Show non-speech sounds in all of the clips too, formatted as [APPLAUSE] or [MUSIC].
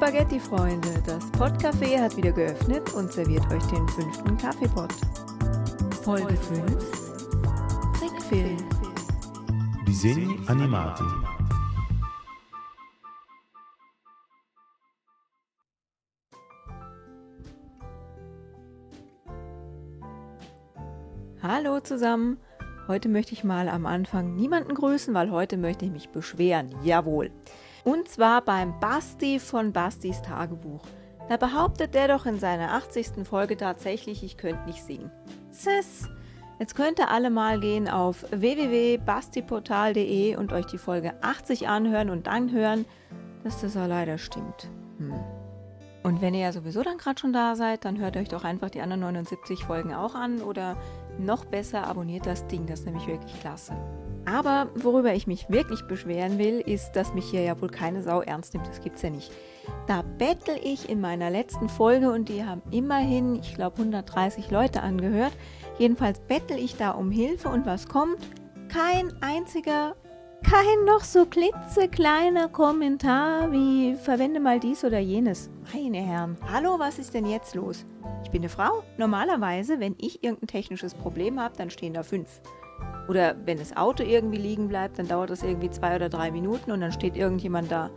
Spaghetti-Freunde, das Podcafé hat wieder geöffnet und serviert euch den fünften Kaffeepot. Folge 5 Trickfilm. Disegni animati. Hallo zusammen. Heute möchte ich mal am Anfang niemanden grüßen, weil heute möchte ich mich beschweren. Jawohl. Und zwar beim Basti von Bastis Tagebuch. Da behauptet der doch in seiner 80. Folge tatsächlich, ich könnte nicht singen. Sis! Jetzt könnt ihr alle mal gehen auf www.bastiportal.de und euch die Folge 80 anhören und dann hören, dass das ja leider stimmt. Hm. Und wenn ihr ja sowieso dann gerade schon da seid, dann hört euch doch einfach die anderen 79 Folgen auch an oder noch besser abonniert das Ding, das ist nämlich wirklich klasse. Aber worüber ich mich wirklich beschweren will, ist, dass mich hier ja wohl keine Sau ernst nimmt. Das gibt's ja nicht. Da bettel ich in meiner letzten Folge und die haben immerhin, ich glaube, 130 Leute angehört. Jedenfalls bettel ich da um Hilfe und was kommt? Kein einziger, kein noch so klitzekleiner Kommentar wie verwende mal dies oder jenes. Meine Herren, hallo, was ist denn jetzt los? Ich bin eine Frau. Normalerweise, wenn ich irgendein technisches Problem habe, dann stehen da fünf. Oder wenn das Auto irgendwie liegen bleibt, dann dauert das irgendwie zwei oder drei Minuten und dann steht irgendjemand da.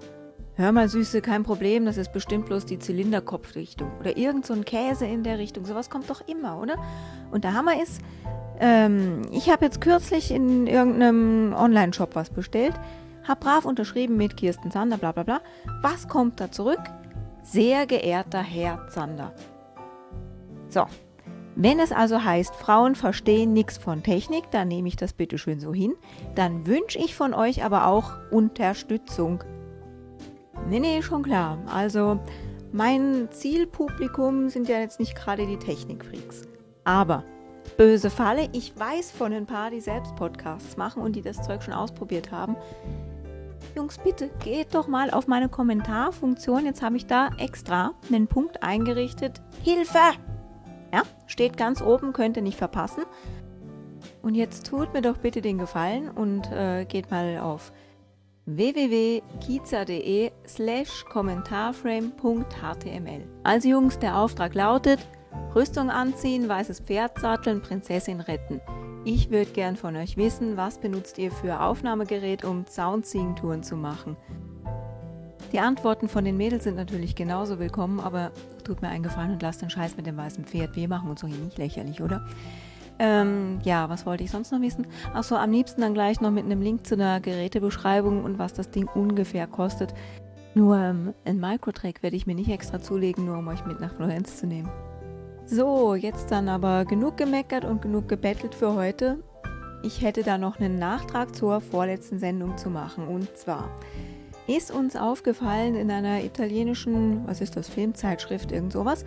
Hör mal, Süße, kein Problem, das ist bestimmt bloß die Zylinderkopfrichtung. Oder irgend so ein Käse in der Richtung. Sowas kommt doch immer, oder? Und der Hammer ist, ähm, ich habe jetzt kürzlich in irgendeinem Online-Shop was bestellt, hab brav unterschrieben mit Kirsten Zander, bla bla bla. Was kommt da zurück? Sehr geehrter Herr Zander. So, wenn es also heißt, Frauen verstehen nichts von Technik, dann nehme ich das bitte schön so hin. Dann wünsche ich von euch aber auch Unterstützung. Nee, nee, schon klar. Also, mein Zielpublikum sind ja jetzt nicht gerade die Technikfreaks. Aber, böse Falle, ich weiß von ein paar, die selbst Podcasts machen und die das Zeug schon ausprobiert haben. Jungs, bitte geht doch mal auf meine Kommentarfunktion. Jetzt habe ich da extra einen Punkt eingerichtet. Hilfe! Ja, steht ganz oben, könnt ihr nicht verpassen. Und jetzt tut mir doch bitte den Gefallen und äh, geht mal auf www.kiza.de slash kommentarframe.html. Also Jungs, der Auftrag lautet, Rüstung anziehen, weißes Pferd satteln, Prinzessin retten. Ich würde gern von euch wissen, was benutzt ihr für Aufnahmegerät, um Soundseeing-Touren zu machen. Die Antworten von den Mädels sind natürlich genauso willkommen, aber tut mir einen Gefallen und lasst den Scheiß mit dem weißen Pferd. Wir machen uns doch hier nicht lächerlich, oder? Ähm, ja, was wollte ich sonst noch wissen? Achso, am liebsten dann gleich noch mit einem Link zu einer Gerätebeschreibung und was das Ding ungefähr kostet. Nur ähm, ein Microtrack werde ich mir nicht extra zulegen, nur um euch mit nach Florenz zu nehmen. So, jetzt dann aber genug gemeckert und genug gebettelt für heute. Ich hätte da noch einen Nachtrag zur vorletzten Sendung zu machen. Und zwar, ist uns aufgefallen in einer italienischen, was ist das, Filmzeitschrift, irgend sowas,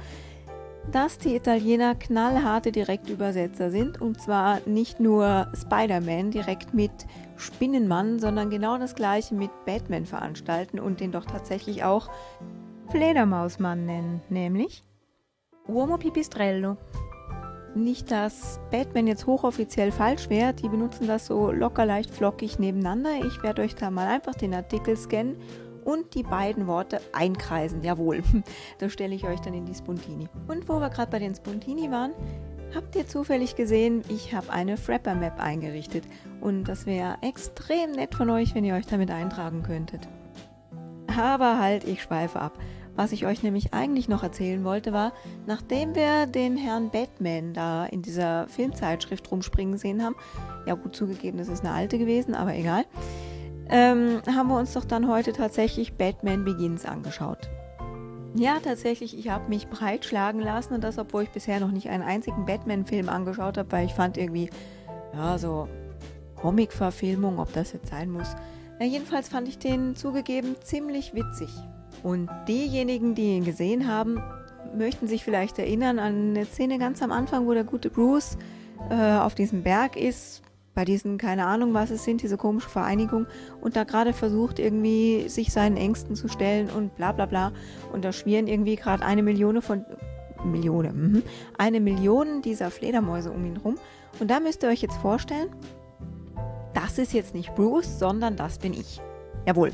dass die Italiener knallharte Direktübersetzer sind. Und zwar nicht nur Spider-Man direkt mit Spinnenmann, sondern genau das gleiche mit Batman veranstalten und den doch tatsächlich auch Fledermausmann nennen, nämlich? Uomo Pipistrello nicht, dass Batman jetzt hochoffiziell falsch wäre. Die benutzen das so locker leicht flockig nebeneinander. Ich werde euch da mal einfach den Artikel scannen und die beiden Worte einkreisen. Jawohl, [LAUGHS] das stelle ich euch dann in die Spuntini. Und wo wir gerade bei den Spuntini waren, habt ihr zufällig gesehen, ich habe eine Frapper Map eingerichtet. Und das wäre extrem nett von euch, wenn ihr euch damit eintragen könntet. Aber halt, ich schweife ab. Was ich euch nämlich eigentlich noch erzählen wollte, war, nachdem wir den Herrn Batman da in dieser Filmzeitschrift rumspringen sehen haben, ja gut zugegeben, das ist eine alte gewesen, aber egal, ähm, haben wir uns doch dann heute tatsächlich Batman Begins angeschaut. Ja, tatsächlich, ich habe mich breitschlagen lassen und das, obwohl ich bisher noch nicht einen einzigen Batman-Film angeschaut habe, weil ich fand irgendwie, ja, so Comic-Verfilmung, ob das jetzt sein muss. Ja, jedenfalls fand ich den zugegeben ziemlich witzig. Und diejenigen, die ihn gesehen haben, möchten sich vielleicht erinnern an eine Szene ganz am Anfang, wo der gute Bruce äh, auf diesem Berg ist, bei diesen, keine Ahnung, was es sind, diese komische Vereinigung, und da gerade versucht, irgendwie sich seinen Ängsten zu stellen und bla bla bla. Und da schwirren irgendwie gerade eine Million von. Millione, mhm, eine Million dieser Fledermäuse um ihn rum. Und da müsst ihr euch jetzt vorstellen, das ist jetzt nicht Bruce, sondern das bin ich. Jawohl.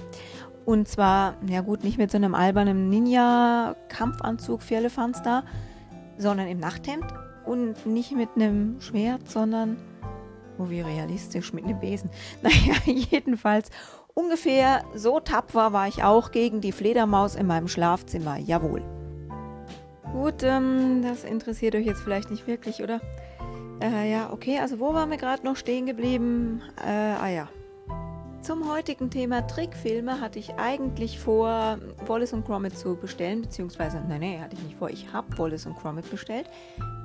Und zwar, ja gut, nicht mit so einem albernen Ninja-Kampfanzug für Elefantstar, sondern im Nachthemd und nicht mit einem Schwert, sondern, oh wie realistisch, mit einem Besen. [LAUGHS] Naja, jedenfalls ungefähr so tapfer war ich auch gegen die Fledermaus in meinem Schlafzimmer, jawohl. Gut, ähm, das interessiert euch jetzt vielleicht nicht wirklich, oder? Äh, ja, okay, also wo waren wir gerade noch stehen geblieben? Äh, ah ja, zum heutigen Thema Trickfilme hatte ich eigentlich vor, Wallace und Gromit zu bestellen, beziehungsweise, nein, nein, hatte ich nicht vor, ich habe Wallace und Gromit bestellt.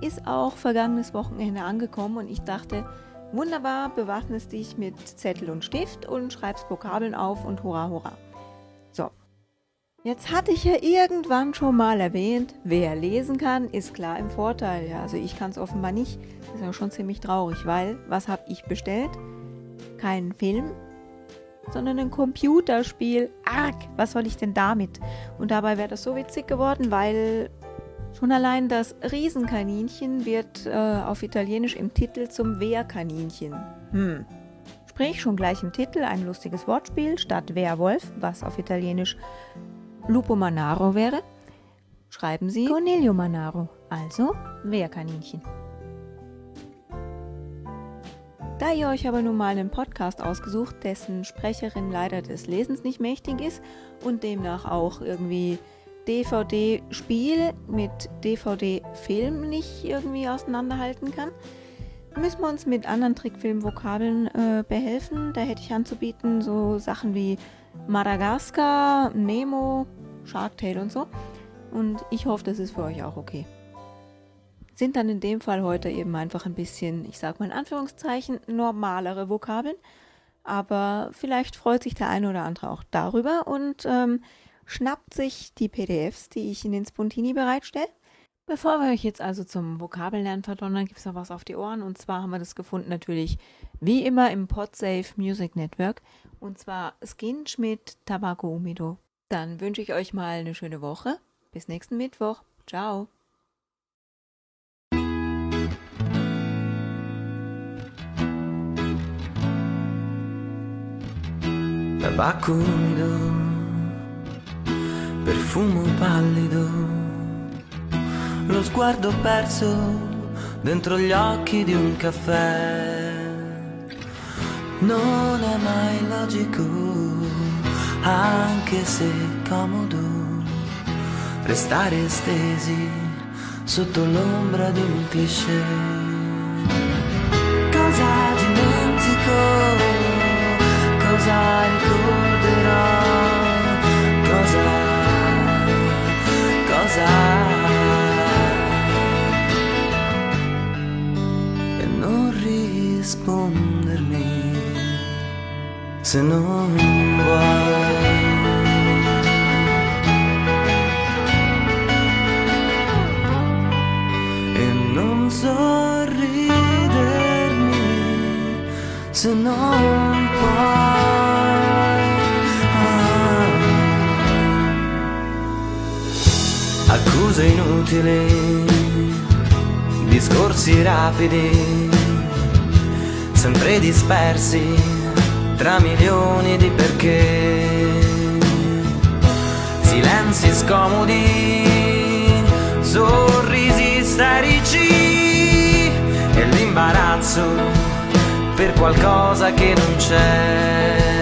Ist auch vergangenes Wochenende angekommen und ich dachte, wunderbar, bewaffnest dich mit Zettel und Stift und schreibst Vokabeln auf und hurra, hurra. So. Jetzt hatte ich ja irgendwann schon mal erwähnt, wer lesen kann, ist klar im Vorteil. Ja, also ich kann es offenbar nicht. Das ist ja schon ziemlich traurig, weil was habe ich bestellt? Keinen Film, sondern ein Computerspiel. Arg, was soll ich denn damit? Und dabei wäre das so witzig geworden, weil schon allein das Riesenkaninchen wird äh, auf Italienisch im Titel zum Wehrkaninchen. Hm. Sprich schon gleich im Titel ein lustiges Wortspiel statt Wehrwolf, was auf Italienisch Lupo Manaro wäre. Schreiben Sie Cornelio Manaro, also Wehrkaninchen. Da ihr euch aber nun mal einen Podcast ausgesucht, dessen Sprecherin leider des Lesens nicht mächtig ist und demnach auch irgendwie DVD-Spiel mit DVD-Film nicht irgendwie auseinanderhalten kann, müssen wir uns mit anderen Trickfilm-Vokabeln äh, behelfen. Da hätte ich anzubieten so Sachen wie Madagaskar, Nemo, Shark Tale und so. Und ich hoffe, das ist für euch auch okay sind dann in dem Fall heute eben einfach ein bisschen, ich sag mal in Anführungszeichen, normalere Vokabeln. Aber vielleicht freut sich der eine oder andere auch darüber und ähm, schnappt sich die PDFs, die ich in den Spontini bereitstelle. Bevor wir euch jetzt also zum Vokabellernen verdonnern, gibt es noch was auf die Ohren. Und zwar haben wir das gefunden natürlich wie immer im Podsafe Music Network. Und zwar Skinch mit Tabaco Umido. Dann wünsche ich euch mal eine schöne Woche. Bis nächsten Mittwoch. Ciao. Tabacco umido, perfumo pallido, lo sguardo perso dentro gli occhi di un caffè. Non è mai logico, anche se comodo, restare stesi sotto l'ombra di un cliché. Cosa ricorderò, cosa, cosa. E non rispondermi se non vuoi. E non sorridermi se non puoi. Accuse inutili, discorsi rapidi, sempre dispersi tra milioni di perché, silenzi scomodi, sorrisi isterici e l'imbarazzo per qualcosa che non c'è.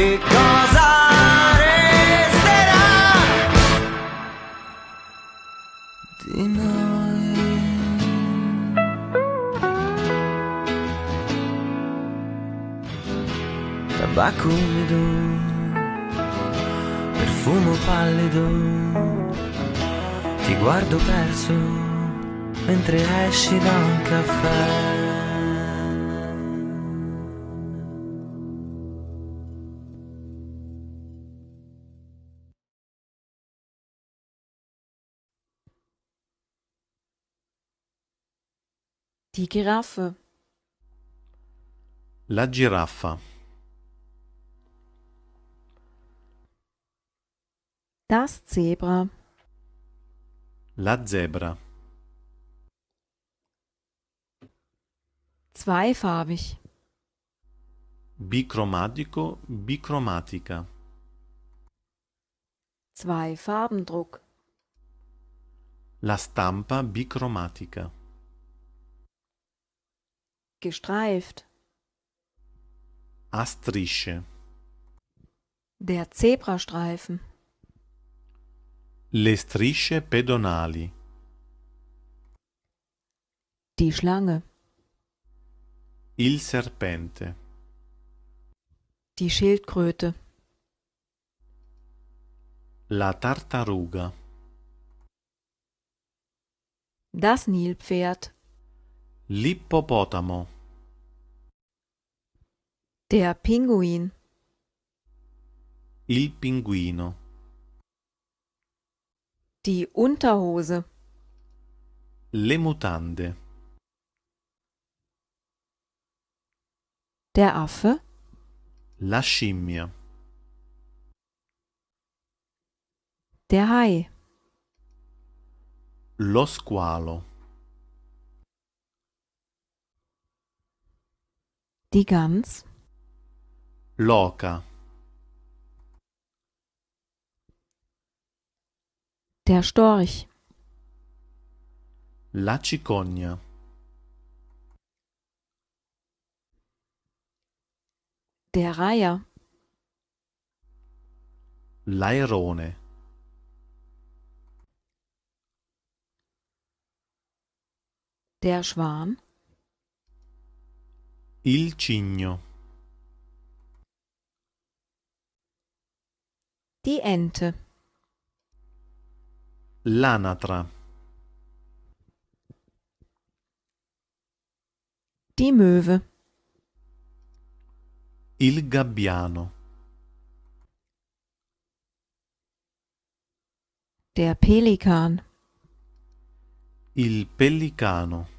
E cosa resterà di noi. Tabacco umido, profumo pallido, ti guardo perso mentre esci da un caffè. Die Giraffe. La giraffa. Das Zebra. La zebra. Zweifarbig. Bicromatico, bicromatica. Zweifarbendruck. La stampa bicromatica. Gestreift. A strisce. Der Zebrastreifen. Le strisce pedonali. Die Schlange. Il serpente. Die Schildkröte. La tartaruga. Das Nilpferd. L'ippopotamo. Der Pinguin. Il pinguino. Die Unterhose. Le mutande. Der Affe. La scimmia. Der Hai. Lo squalo. Die Gans. L'oca. Der Storch. La cicogna. Der Reiher. L'airone. Der Schwan. Il cigno. Die Ente. L'anatra. Die Möwe. Il gabbiano. Der Pelikan. Il pellicano.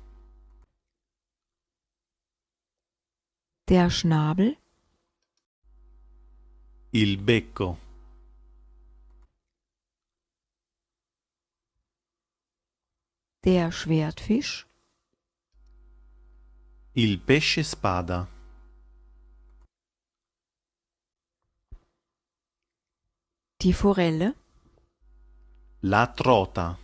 Der Schnabel. Il becco. Der Schwertfisch. Il pesce spada. Die Forelle. La trota.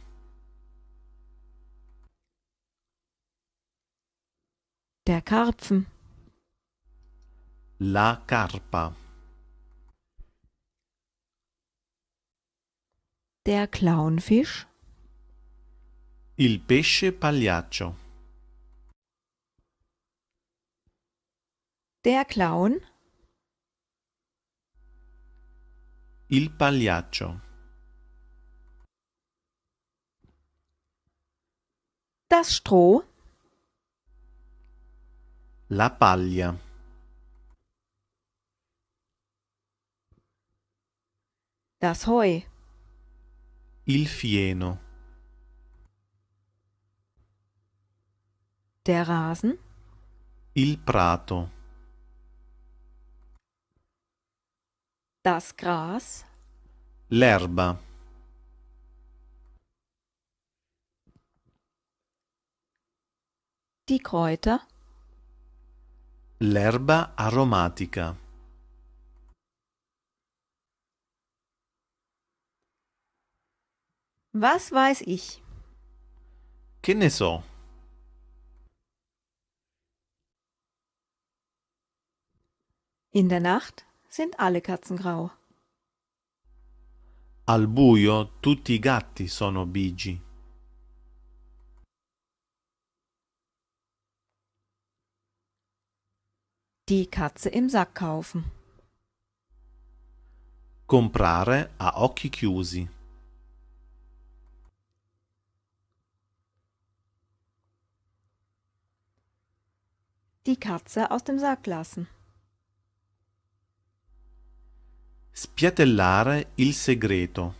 Der Karpfen. La carpa. Der Clownfisch. Il pesce pagliaccio. Der Clown. Il pagliaccio. Das Stroh. La paglia. Das Heu. Il fieno. Der Rasen. Il prato. Das Gras. L'erba. Die Kräuter. L'erba aromatica. Was weiß ich? Che ne so? In der Nacht Sind alle Katzen grau? Al buio tutti i gatti sono bigi. Die Katze im Sack kaufen. Comprare a occhi chiusi. Die Katze aus dem Sack lassen. Spiatellare il segreto.